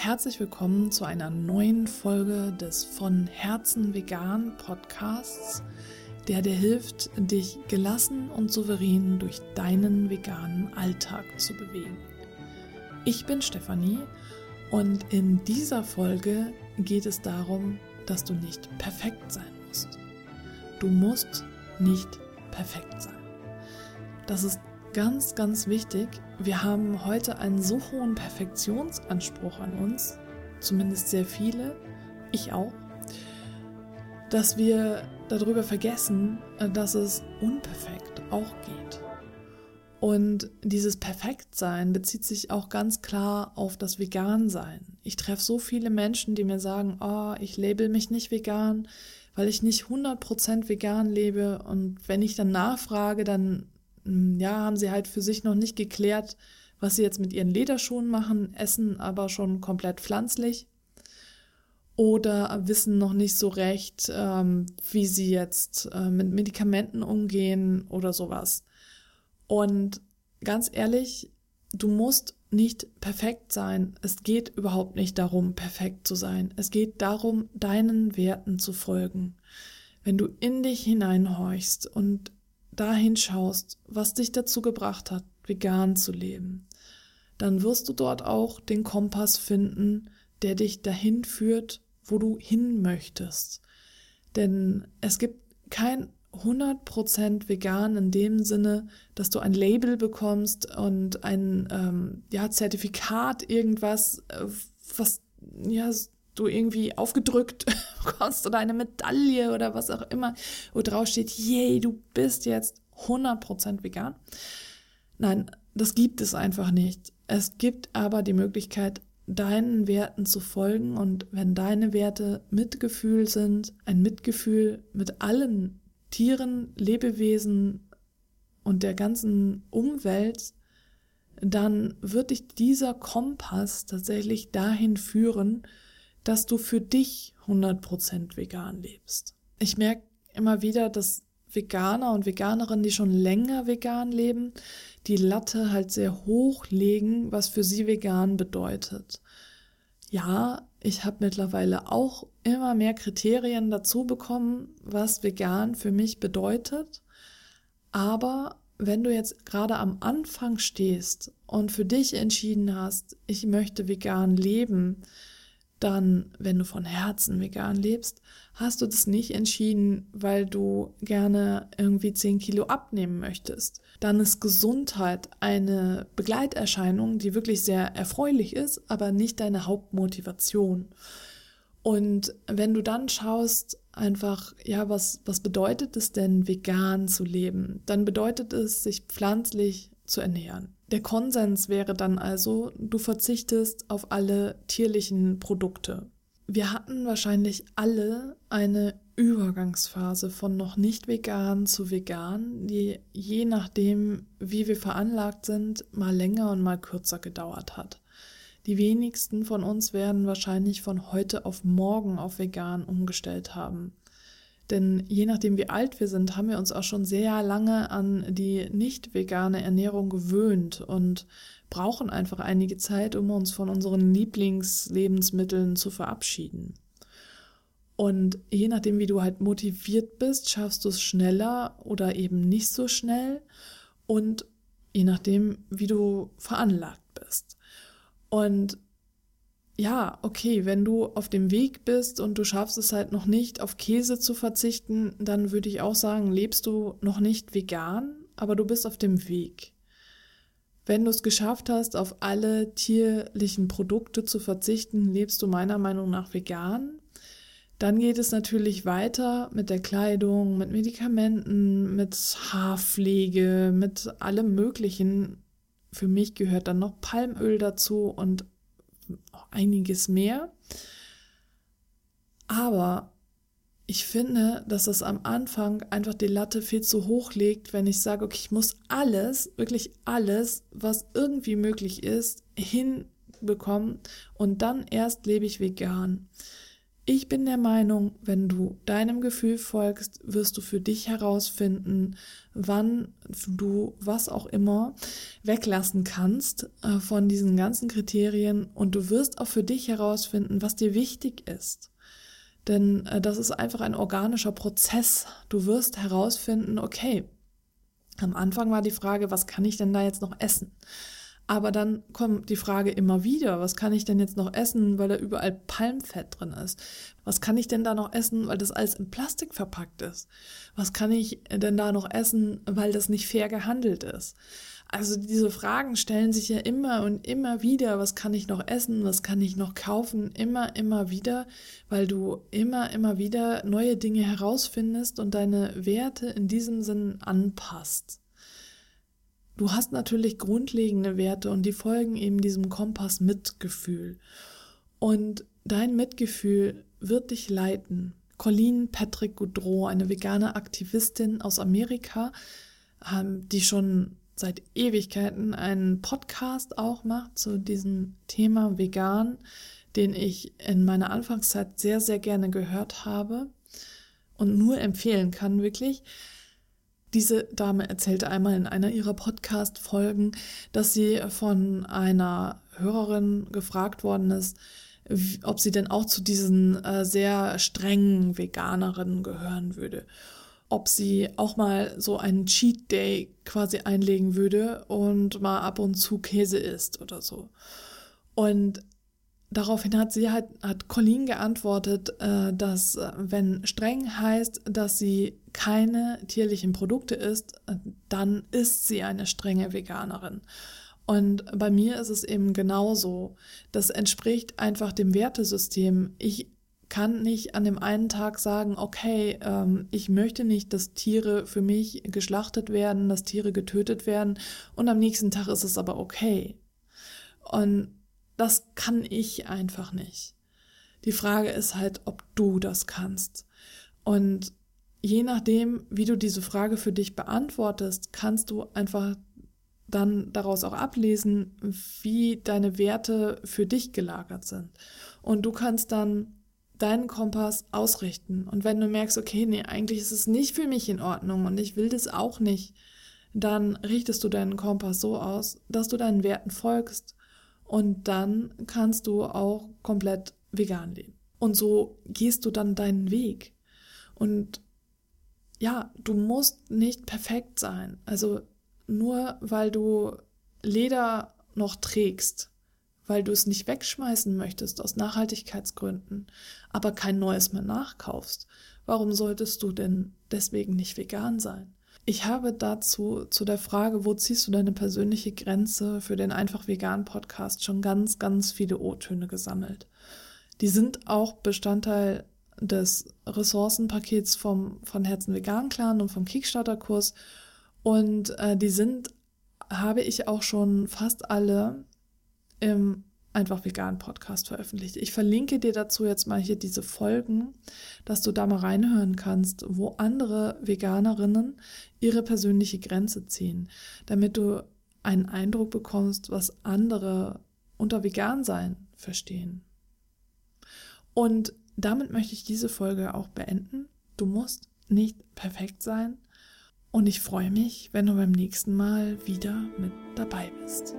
herzlich willkommen zu einer neuen Folge des von Herzen vegan Podcasts, der dir hilft, dich gelassen und souverän durch deinen veganen Alltag zu bewegen. Ich bin Stefanie und in dieser Folge geht es darum, dass du nicht perfekt sein musst. Du musst nicht perfekt sein. Das ist ganz, ganz wichtig. Wir haben heute einen so hohen Perfektionsanspruch an uns, zumindest sehr viele, ich auch, dass wir darüber vergessen, dass es unperfekt auch geht. Und dieses Perfektsein bezieht sich auch ganz klar auf das Vegan-Sein. Ich treffe so viele Menschen, die mir sagen, oh, ich label mich nicht vegan, weil ich nicht 100% vegan lebe. Und wenn ich dann nachfrage, dann ja, haben sie halt für sich noch nicht geklärt, was sie jetzt mit ihren Lederschuhen machen, essen aber schon komplett pflanzlich oder wissen noch nicht so recht, ähm, wie sie jetzt äh, mit Medikamenten umgehen oder sowas. Und ganz ehrlich, du musst nicht perfekt sein. Es geht überhaupt nicht darum, perfekt zu sein. Es geht darum, deinen Werten zu folgen. Wenn du in dich hineinhorchst und dahin schaust, was dich dazu gebracht hat, vegan zu leben, dann wirst du dort auch den Kompass finden, der dich dahin führt, wo du hin möchtest. Denn es gibt kein 100% vegan in dem Sinne, dass du ein Label bekommst und ein ähm, ja, Zertifikat, irgendwas, äh, was ja, du irgendwie aufgedrückt bekommst oder eine Medaille oder was auch immer, wo drauf steht, yay, du bist jetzt 100% vegan. Nein, das gibt es einfach nicht. Es gibt aber die Möglichkeit, deinen Werten zu folgen und wenn deine Werte Mitgefühl sind, ein Mitgefühl mit allen Tieren, Lebewesen und der ganzen Umwelt, dann wird dich dieser Kompass tatsächlich dahin führen, dass du für dich 100% vegan lebst. Ich merke immer wieder, dass Veganer und Veganerinnen, die schon länger vegan leben, die Latte halt sehr hoch legen, was für sie vegan bedeutet. Ja, ich habe mittlerweile auch immer mehr Kriterien dazu bekommen, was vegan für mich bedeutet. Aber wenn du jetzt gerade am Anfang stehst und für dich entschieden hast, ich möchte vegan leben, dann, wenn du von Herzen vegan lebst, hast du das nicht entschieden, weil du gerne irgendwie 10 Kilo abnehmen möchtest. Dann ist Gesundheit eine Begleiterscheinung, die wirklich sehr erfreulich ist, aber nicht deine Hauptmotivation. Und wenn du dann schaust, einfach, ja, was, was bedeutet es denn, vegan zu leben? Dann bedeutet es, sich pflanzlich zu ernähren. Der Konsens wäre dann also, du verzichtest auf alle tierlichen Produkte. Wir hatten wahrscheinlich alle eine Übergangsphase von noch nicht vegan zu vegan, die je nachdem, wie wir veranlagt sind, mal länger und mal kürzer gedauert hat. Die wenigsten von uns werden wahrscheinlich von heute auf morgen auf vegan umgestellt haben. Denn je nachdem, wie alt wir sind, haben wir uns auch schon sehr lange an die nicht vegane Ernährung gewöhnt und brauchen einfach einige Zeit, um uns von unseren Lieblingslebensmitteln zu verabschieden. Und je nachdem, wie du halt motiviert bist, schaffst du es schneller oder eben nicht so schnell. Und je nachdem, wie du veranlagt bist. Und ja, okay, wenn du auf dem Weg bist und du schaffst es halt noch nicht, auf Käse zu verzichten, dann würde ich auch sagen, lebst du noch nicht vegan, aber du bist auf dem Weg. Wenn du es geschafft hast, auf alle tierlichen Produkte zu verzichten, lebst du meiner Meinung nach vegan. Dann geht es natürlich weiter mit der Kleidung, mit Medikamenten, mit Haarpflege, mit allem Möglichen. Für mich gehört dann noch Palmöl dazu und einiges mehr. Aber ich finde, dass das am Anfang einfach die Latte viel zu hoch legt, wenn ich sage, okay, ich muss alles, wirklich alles, was irgendwie möglich ist, hinbekommen und dann erst lebe ich vegan. Ich bin der Meinung, wenn du deinem Gefühl folgst, wirst du für dich herausfinden, wann du was auch immer weglassen kannst äh, von diesen ganzen Kriterien und du wirst auch für dich herausfinden, was dir wichtig ist. Denn äh, das ist einfach ein organischer Prozess. Du wirst herausfinden, okay, am Anfang war die Frage, was kann ich denn da jetzt noch essen? Aber dann kommt die Frage immer wieder, was kann ich denn jetzt noch essen, weil da überall Palmfett drin ist? Was kann ich denn da noch essen, weil das alles in Plastik verpackt ist? Was kann ich denn da noch essen, weil das nicht fair gehandelt ist? Also diese Fragen stellen sich ja immer und immer wieder, was kann ich noch essen, was kann ich noch kaufen, immer, immer wieder, weil du immer, immer wieder neue Dinge herausfindest und deine Werte in diesem Sinn anpasst. Du hast natürlich grundlegende Werte und die folgen eben diesem Kompass Mitgefühl. Und dein Mitgefühl wird dich leiten. Colleen Patrick Goudreau, eine vegane Aktivistin aus Amerika, ähm, die schon seit Ewigkeiten einen Podcast auch macht zu diesem Thema vegan, den ich in meiner Anfangszeit sehr, sehr gerne gehört habe und nur empfehlen kann, wirklich. Diese Dame erzählte einmal in einer ihrer Podcast-Folgen, dass sie von einer Hörerin gefragt worden ist, ob sie denn auch zu diesen äh, sehr strengen Veganerinnen gehören würde. Ob sie auch mal so einen Cheat Day quasi einlegen würde und mal ab und zu Käse isst oder so. Und Daraufhin hat sie halt, hat Colleen geantwortet, äh, dass äh, wenn streng heißt, dass sie keine tierlichen Produkte isst, äh, dann ist sie eine strenge Veganerin. Und bei mir ist es eben genauso. Das entspricht einfach dem Wertesystem. Ich kann nicht an dem einen Tag sagen, okay, ähm, ich möchte nicht, dass Tiere für mich geschlachtet werden, dass Tiere getötet werden und am nächsten Tag ist es aber okay. Und das kann ich einfach nicht. Die Frage ist halt, ob du das kannst. Und je nachdem, wie du diese Frage für dich beantwortest, kannst du einfach dann daraus auch ablesen, wie deine Werte für dich gelagert sind. Und du kannst dann deinen Kompass ausrichten. Und wenn du merkst, okay, nee, eigentlich ist es nicht für mich in Ordnung und ich will das auch nicht, dann richtest du deinen Kompass so aus, dass du deinen Werten folgst und dann kannst du auch komplett vegan leben. Und so gehst du dann deinen Weg. Und ja, du musst nicht perfekt sein. Also nur weil du Leder noch trägst, weil du es nicht wegschmeißen möchtest aus Nachhaltigkeitsgründen, aber kein neues mehr nachkaufst, warum solltest du denn deswegen nicht vegan sein? Ich habe dazu zu der Frage, wo ziehst du deine persönliche Grenze für den einfach vegan Podcast schon ganz, ganz viele O-Töne gesammelt. Die sind auch Bestandteil des Ressourcenpakets vom von Herzen Vegan Clan und vom Kickstarter Kurs und äh, die sind habe ich auch schon fast alle im einfach vegan Podcast veröffentlicht. Ich verlinke dir dazu jetzt mal hier diese Folgen, dass du da mal reinhören kannst, wo andere Veganerinnen ihre persönliche Grenze ziehen, damit du einen Eindruck bekommst, was andere unter vegan sein verstehen. Und damit möchte ich diese Folge auch beenden. Du musst nicht perfekt sein und ich freue mich, wenn du beim nächsten Mal wieder mit dabei bist.